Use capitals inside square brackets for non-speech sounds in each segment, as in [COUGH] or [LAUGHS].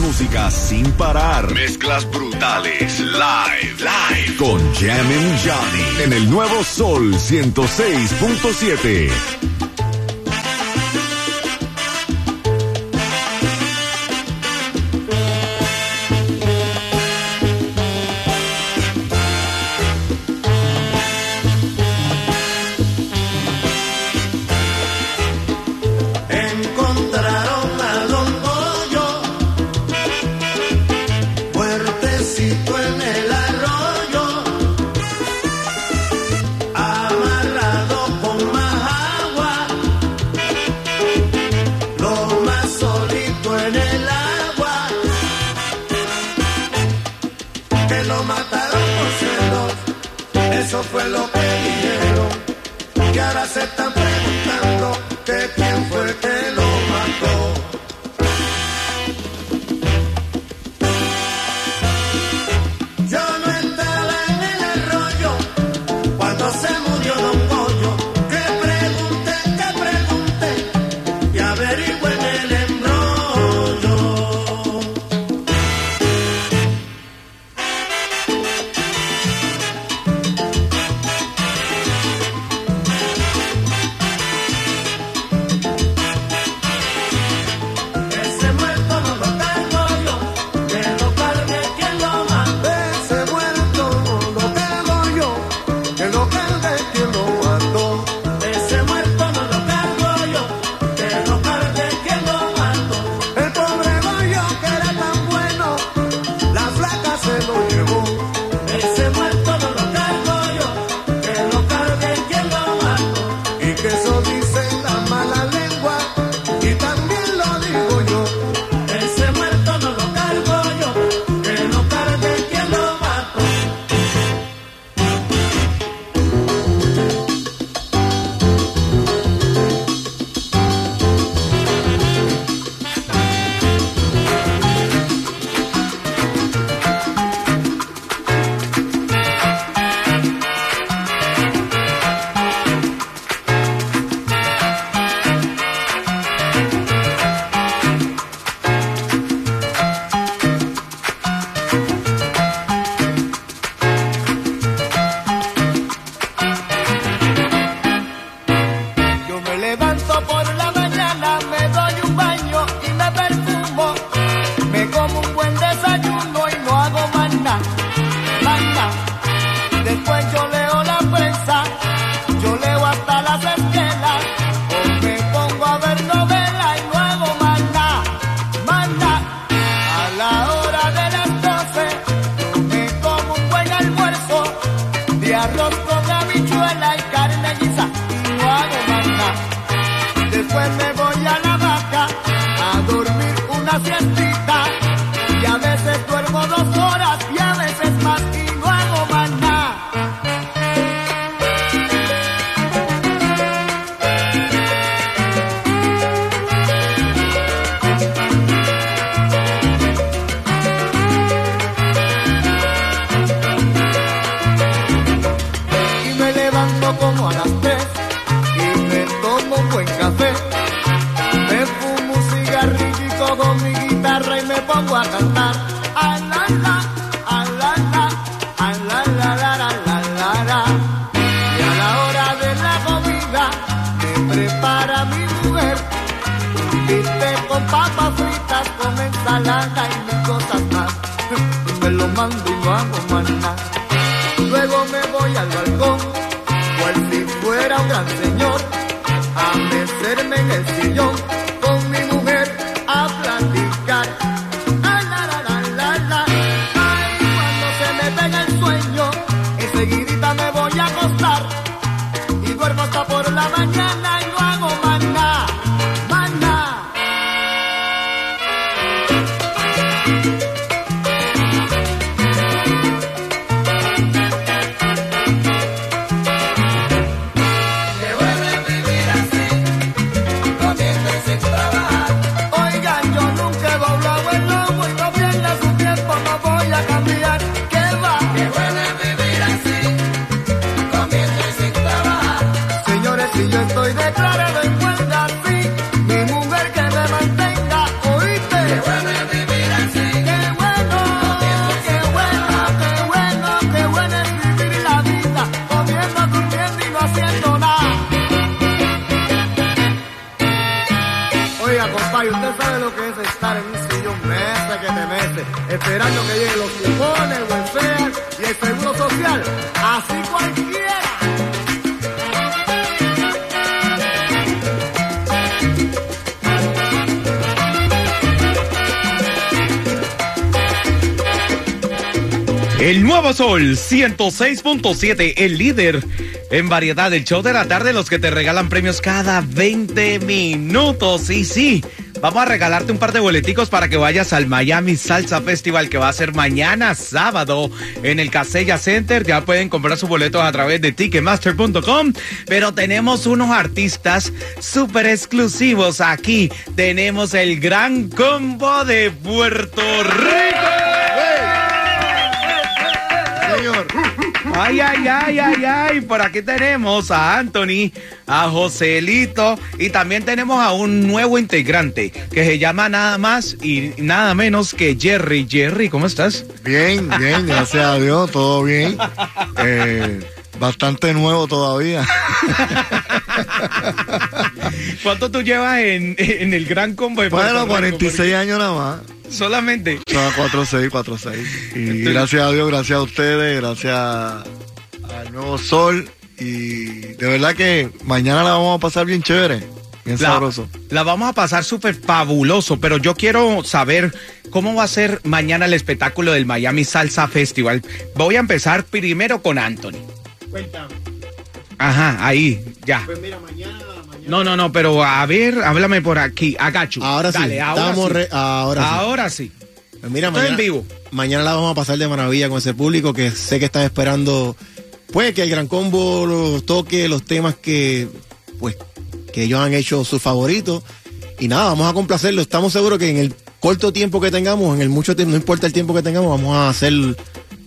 Más música sin parar. Mezclas brutales. Live. Live. Con Jammin' Johnny. En el nuevo Sol 106.7. Eso fue lo que dijeron Que ahora se están preguntando un bistec con papas fritas, con ensalada y mil cosas más. [LAUGHS] Me lo mando y no hago más nada. El Nuevo Sol 106.7, el líder en variedad del show de la tarde, los que te regalan premios cada 20 minutos. Y sí, vamos a regalarte un par de boleticos para que vayas al Miami Salsa Festival que va a ser mañana sábado en el Casella Center. Ya pueden comprar sus boletos a través de ticketmaster.com. Pero tenemos unos artistas súper exclusivos aquí. Tenemos el gran combo de Puerto Rico. Ay, ay, ay, ay, ay. Por aquí tenemos a Anthony, a Joselito y también tenemos a un nuevo integrante que se llama nada más y nada menos que Jerry. Jerry, ¿cómo estás? Bien, bien, gracias a Dios, todo bien. Eh, bastante nuevo todavía. [LAUGHS] [LAUGHS] ¿Cuánto tú llevas en, en el gran combo de Bueno, 46 años nada más. Solamente. No, 4-6, 4-6. Y gracias a Dios, gracias a ustedes, gracias al nuevo sol. Y de verdad que mañana la vamos a pasar bien chévere, bien La, sabroso. la vamos a pasar súper fabuloso, pero yo quiero saber cómo va a ser mañana el espectáculo del Miami Salsa Festival. Voy a empezar primero con Anthony. Cuéntame. Ajá, ahí, ya. Pues mira, mañana. mañana No, no, no, pero a ver, háblame por aquí, Agachu. ahora sí. Dale, ahora estamos sí. re- ahora sí. Pues mira, Estoy mañana, en vivo. mañana la vamos a pasar de maravilla con ese público que sé que están esperando, pues, que el Gran Combo los toque los temas que, pues, que ellos han hecho sus favoritos. Y nada, vamos a complacerlo. Estamos seguros que en el corto tiempo que tengamos, en el mucho tiempo, no importa el tiempo que tengamos, vamos a hacer,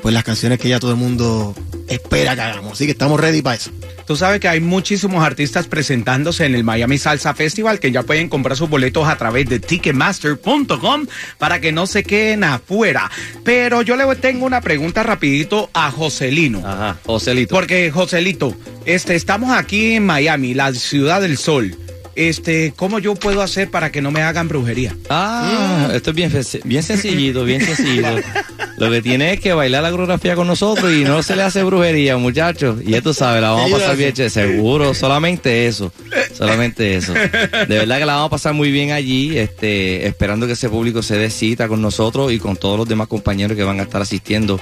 pues, las canciones que ya todo el mundo espera que hagamos. Así que estamos ready para eso. Tú sabes que hay muchísimos artistas presentándose en el Miami Salsa Festival que ya pueden comprar sus boletos a través de ticketmaster.com para que no se queden afuera. Pero yo le tengo una pregunta rapidito a Joselino. Ajá, Joselito. Porque, Joselito, este, estamos aquí en Miami, la ciudad del sol. Este, ¿cómo yo puedo hacer para que no me hagan brujería? Ah, esto es bien, bien sencillito, bien sencillo. [LAUGHS] Lo que tiene es que bailar la coreografía con nosotros y no se le hace brujería, muchachos. Y ya tú sabes, la vamos a pasar bien, che, seguro, solamente eso, solamente eso. De verdad que la vamos a pasar muy bien allí, este, esperando que ese público se dé cita con nosotros y con todos los demás compañeros que van a estar asistiendo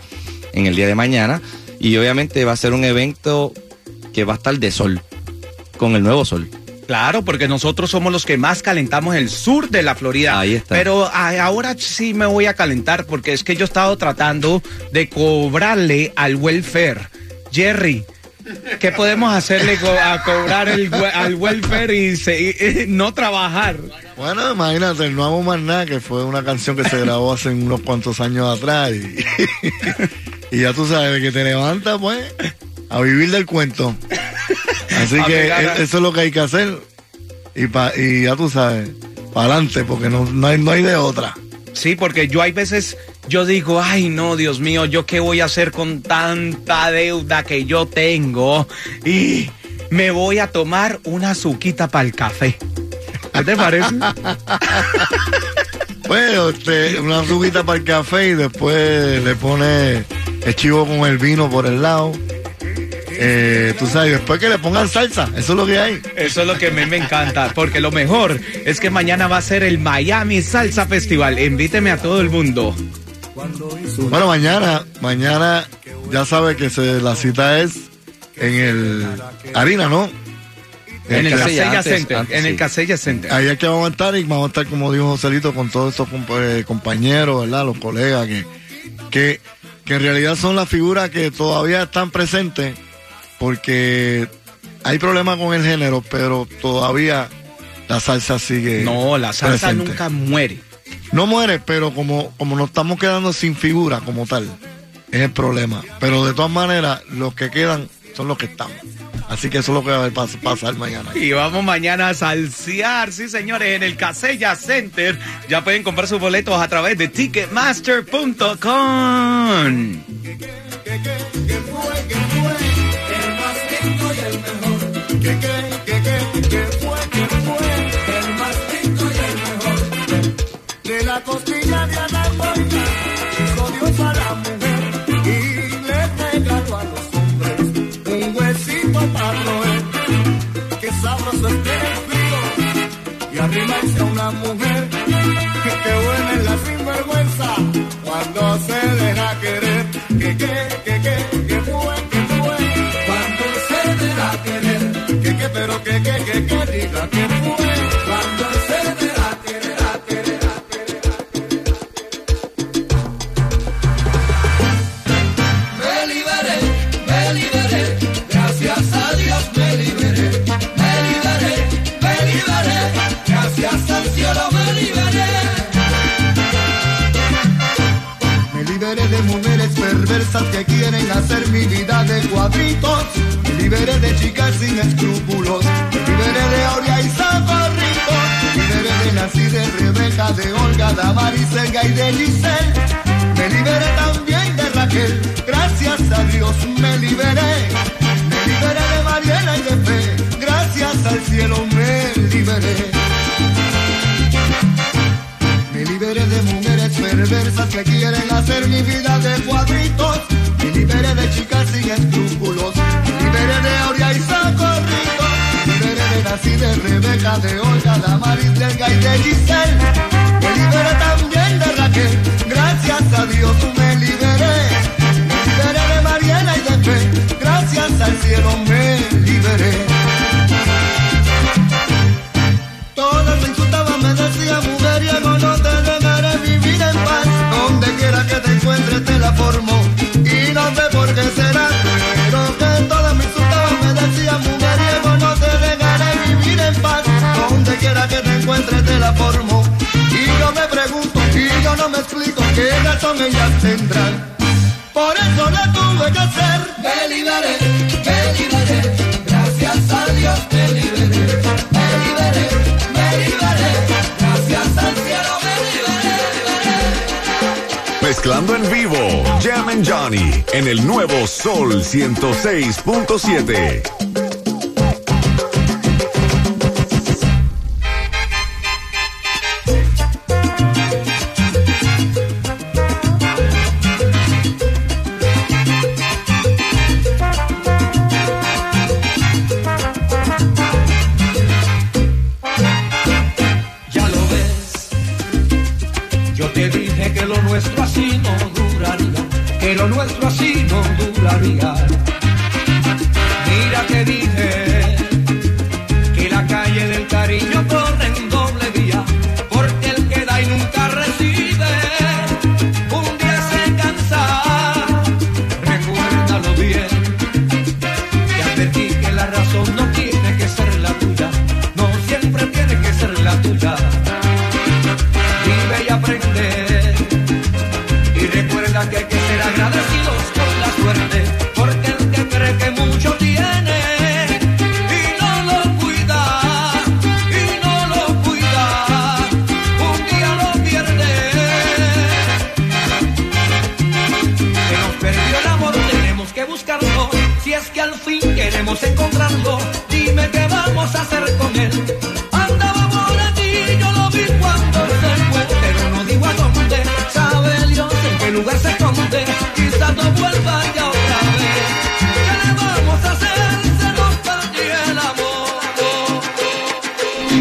en el día de mañana. Y obviamente va a ser un evento que va a estar de sol, con el nuevo sol. Claro, porque nosotros somos los que más calentamos el sur de la Florida. Ahí está. Pero a- ahora sí me voy a calentar porque es que yo he estado tratando de cobrarle al welfare. Jerry, ¿qué podemos hacerle co- a cobrar el, al welfare y, se- y- y no trabajar? Bueno, imagínate, no hago más nada, que fue una canción que se grabó hace unos cuantos años atrás. Y, [LAUGHS] y ya tú sabes, que te levantas, pues, a vivir del cuento. Así que e- eso es lo que hay que hacer. Y, pa- y ya tú sabes, para adelante, porque no, no, hay, no hay de otra. Sí, porque yo hay veces, yo digo, ay no, Dios mío, ¿yo qué voy a hacer con tanta deuda que yo tengo? Y me voy a tomar una suquita para el café. ¿Qué te parece? Bueno, [LAUGHS] este, una subita para el café y después le pone el chivo con el vino por el lado. Eh, tú sabes, después que le pongan salsa, eso es lo que hay. Eso es lo que a mí me encanta, porque lo mejor es que mañana va a ser el Miami Salsa Festival. Invíteme a todo el mundo. Bueno, mañana, mañana ya sabe que se, la cita es en el Harina, ¿no? En el Casella, Center. antes, en el. Casella Center. Ahí es que vamos a estar y vamos a estar, como dijo Joselito, con todos estos eh, compañeros, ¿verdad? Los colegas que, que, que en realidad son las figuras que todavía están presentes porque hay problemas con el género, pero todavía la salsa sigue. No, la salsa presente. nunca muere. No muere, pero como, como nos estamos quedando sin figura como tal, es el problema. Pero de todas maneras, los que quedan son los que están. Así que eso es lo que va a pas- pasar mañana. Y vamos mañana a salsear, sí señores, en el Casella Center. Ya pueden comprar sus boletos a través de ticketmaster.com. una mujer que, que buena es la sinvergüenza cuando Me liberé de chicas sin escrúpulos. Me liberé de Aurea y Zaparrito. Me liberé de Nancy, de Rebeca, de Olga, de Amaris, Elga y de Giselle. Me liberé también de Raquel. Gracias a Dios me liberé. Me liberé de Mariela y de Fe. Gracias al cielo me liberé. Me liberé de mujeres perversas que quieren hacer mi vida de cuadritos. Liberé de chicas sin escrúpulos. Liberé de Aurea y Socorrito. Me liberé de Nancy, de Rebeca, de Olga, de Amaris, de Elga y de Giselle. Me liberé también de Raquel. Gracias a Dios me liberé. Me liberé de Mariela y de Fe. Gracias al cielo me liberé. Todas me insultaban, me decían mujeriego, no te dejaré vivir en paz. Donde quiera que te encuentres te la formo Que te encuentres te la formo y yo me pregunto y yo no me explico qué razón ellas tendrán. Por eso la tuve que hacer. Me liberé, me liberé, gracias a Dios liberé. Me liberé, me liberé, gracias al cielo me liberé. Mezclando en vivo, Jam and Johnny en el nuevo Sol 106.7. que lo nuestro así no duraría, que lo nuestro así no duraría. Mira te dije es que al fin queremos encontrarlo, dime qué vamos a hacer con él. Andaba por aquí, yo lo vi cuando se fue, pero no digo a dónde. Sabe Dios en qué lugar se esconde, quizás no vuelva ya otra vez. ¿Qué le vamos a hacer? Se nos el amor.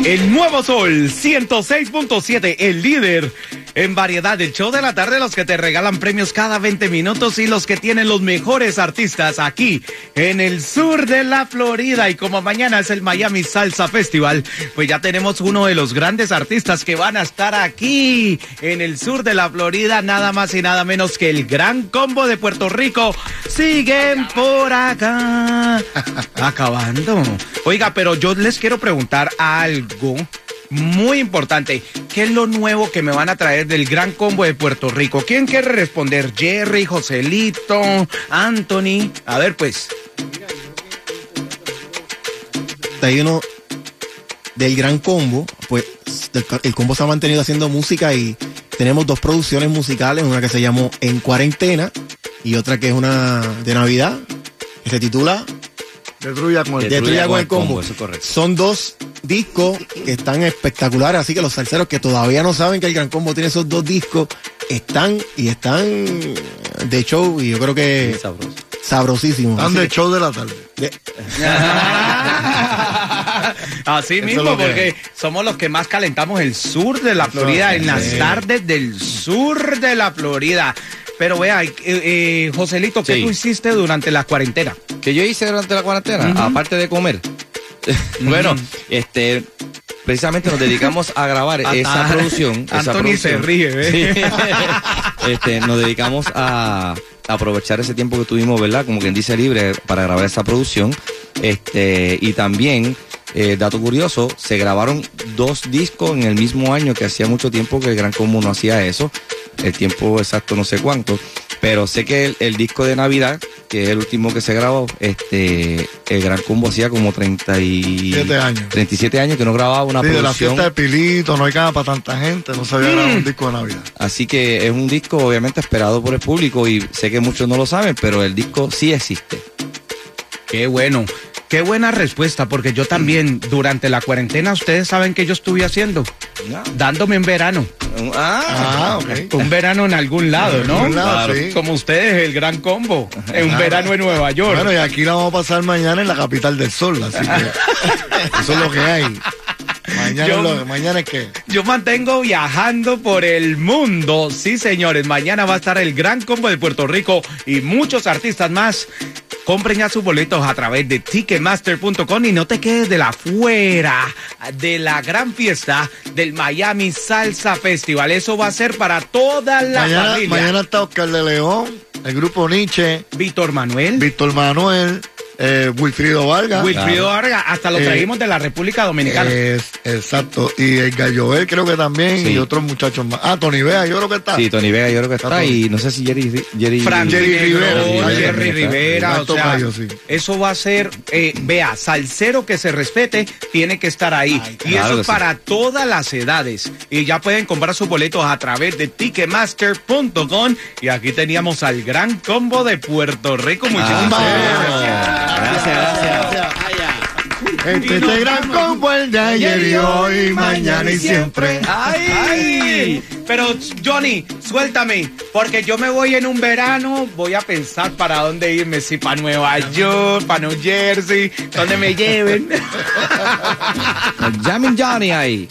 El nuevo Sol 106.7, el líder en variedad del show de la tarde, los que te regalan premios cada 20 minutos y los que tienen los mejores artistas aquí en el sur de la Florida. Y como mañana es el Miami Salsa Festival, pues ya tenemos uno de los grandes artistas que van a estar aquí en el sur de la Florida, nada más y nada menos que el Gran Combo de Puerto Rico. Siguen por acá. [LAUGHS] Acabando. Oiga, pero yo les quiero preguntar algo muy importante. ¿Qué es lo nuevo que me van a traer del Gran Combo de Puerto Rico? ¿Quién quiere responder? Jerry, Joselito, Anthony. A ver, pues. Hay uno del gran combo, pues el, combo se ha mantenido haciendo música y tenemos dos producciones musicales, una que se llamó En Cuarentena y otra que es una de Navidad, que se titula Destruya con el Destruya con el combo. eso es correcto. Son dos discos que están espectaculares, así que los salseros que todavía no saben que el Gran Combo tiene esos dos discos, están y están de show y yo creo que sabroso. sabrosísimos. Están Así de que- show de la tarde. de- [LAUGHS] Así Eso mismo, es lo que porque somos los que más calentamos el sur de la Florida, en las tardes del sur de la Florida. Pero vea, eh, eh, Joselito, ¿qué Sí. tú hiciste durante la cuarentena? que yo hice durante la cuarentena, aparte de comer. [LAUGHS] bueno, este precisamente nos dedicamos a grabar Ah, esa ah, producción. esa Anthony se producción. ríe, ¿ve? Sí. [LAUGHS] este, nos dedicamos a aprovechar ese tiempo que tuvimos, ¿verdad? Como quien dice libre para grabar esa producción. Este, y también, eh, dato curioso, se grabaron dos discos en el mismo año que hacía mucho tiempo que el Gran Combo no hacía eso. El tiempo exacto no sé cuánto. Pero sé que el, el disco de Navidad, que es el último que se grabó, este, el Gran Combo hacía como 30 y... Siete años. 37 años que no grababa una Sí, de la producción. fiesta de Pilito, no hay cama para tanta gente, no se había grabado un disco de Navidad. Así que es un disco obviamente esperado por el público y sé que muchos no lo saben, pero el disco sí existe. Qué bueno. Qué buena respuesta, porque yo también durante la cuarentena, ustedes saben que yo estuve haciendo, dándome en verano. Ah, ok. Un verano en algún lado, En ¿no? algún lado, sí. Como ustedes, el gran combo. En un verano en Nueva York. Bueno, y aquí la vamos a pasar mañana en la capital del sol, así que [LAUGHS] eso es lo que hay. Mañana, Yo- lo- mañana es que. Yo mantengo viajando por el mundo. Sí, señores, mañana va a estar el Gran Combo de Puerto Rico y muchos artistas más. Compren ya sus boletos a través de Ticketmaster.com y no te quedes de la fuera de la gran fiesta del Miami Salsa Festival. Eso va a ser para toda la Mañana, familia. mañana está Oscar de León, el grupo Nietzsche, Víctor Manuel, Víctor Manuel, eh, Wilfrido Vargas. Wilfrido Vargas, hasta lo Eh, trajimos de la República Dominicana. Es- exacto. Y el Galloel creo que también. Sí. Y otros muchachos más. Ah, Tony Vega, yo creo que está. Sí, Tony Vega yo creo que está Está y no sé si Jerry... Jerry Frank Jerry Rivera, Rivera, Jerry Jerry Rivera, o sea, sí. eso va a ser, eh, vea, salsero que se respete tiene que estar ahí. y claro eso es sí. para todas las edades. Y ya pueden comprar sus boletos a través de ticketmaster.com. Y aquí teníamos al gran combo de Puerto Rico. Muchísimas Ah, gracias. Gracias, gracias. Este, este gran combo el de ayer y hoy, mañana y siempre. ¡Ay! Pero Johnny, suéltame, porque yo me voy en un verano, voy a pensar para dónde irme, si para Nueva York, para New Jersey, donde me lleven. Jamin Johnny ahí.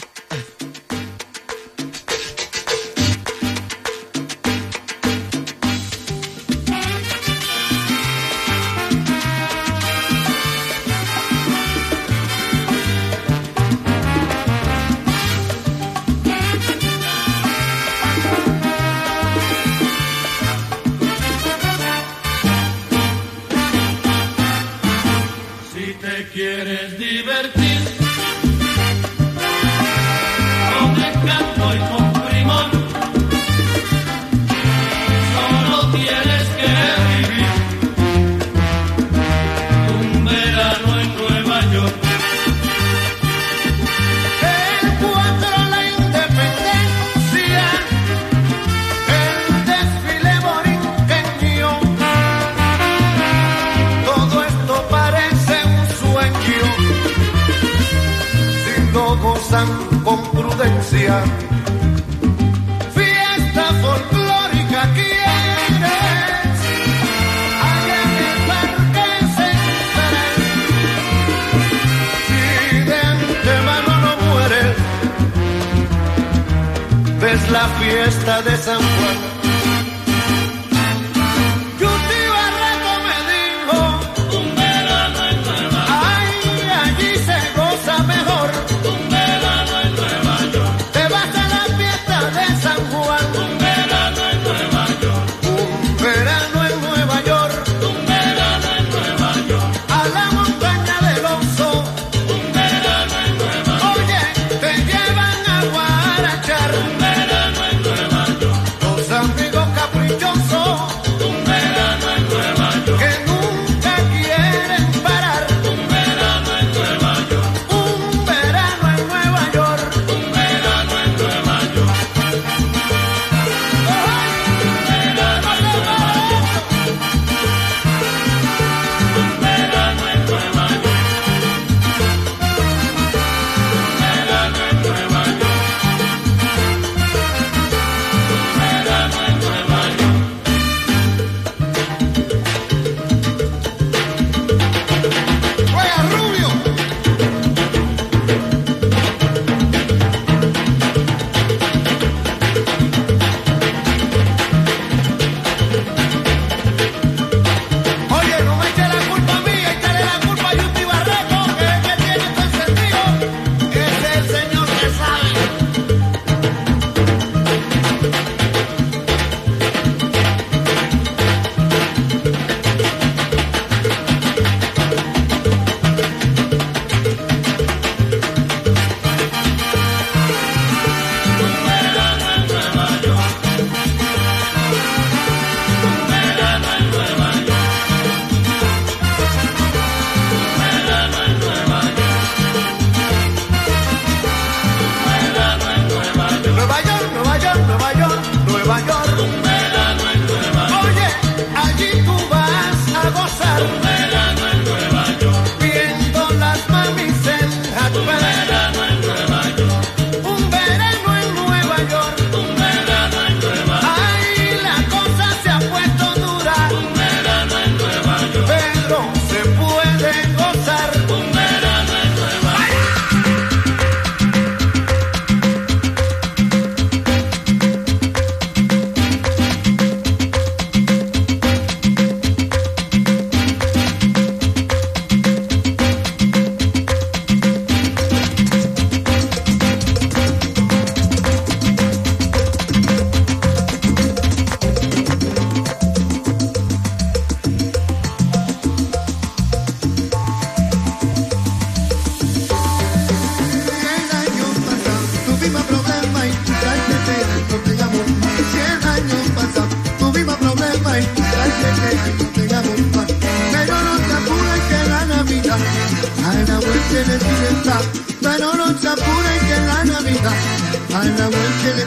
Te quieres divertir. Con encanto y con Fiesta folclórica quieres, allá en el parque central. Si de antemano no mueres, ves la fiesta de San Juan. problema y tráete, no. Cien años. Pero no se apuren que la Navidad, a la vuelta de. Pero no se apuren que la Navidad, a la vuelta de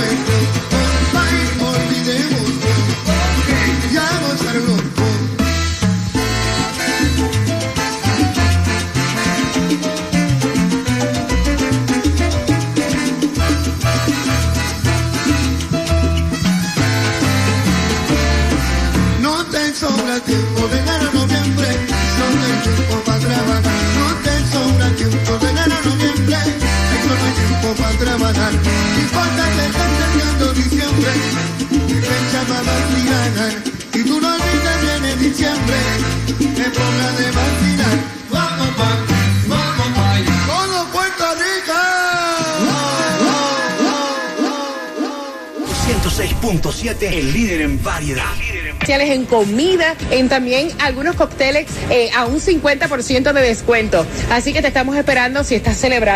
cuento, por olvidemos, porque ya no. el líder en variedad. En comida, en también algunos cócteles eh, a un 50% de descuento. Así que te estamos esperando si estás celebrando.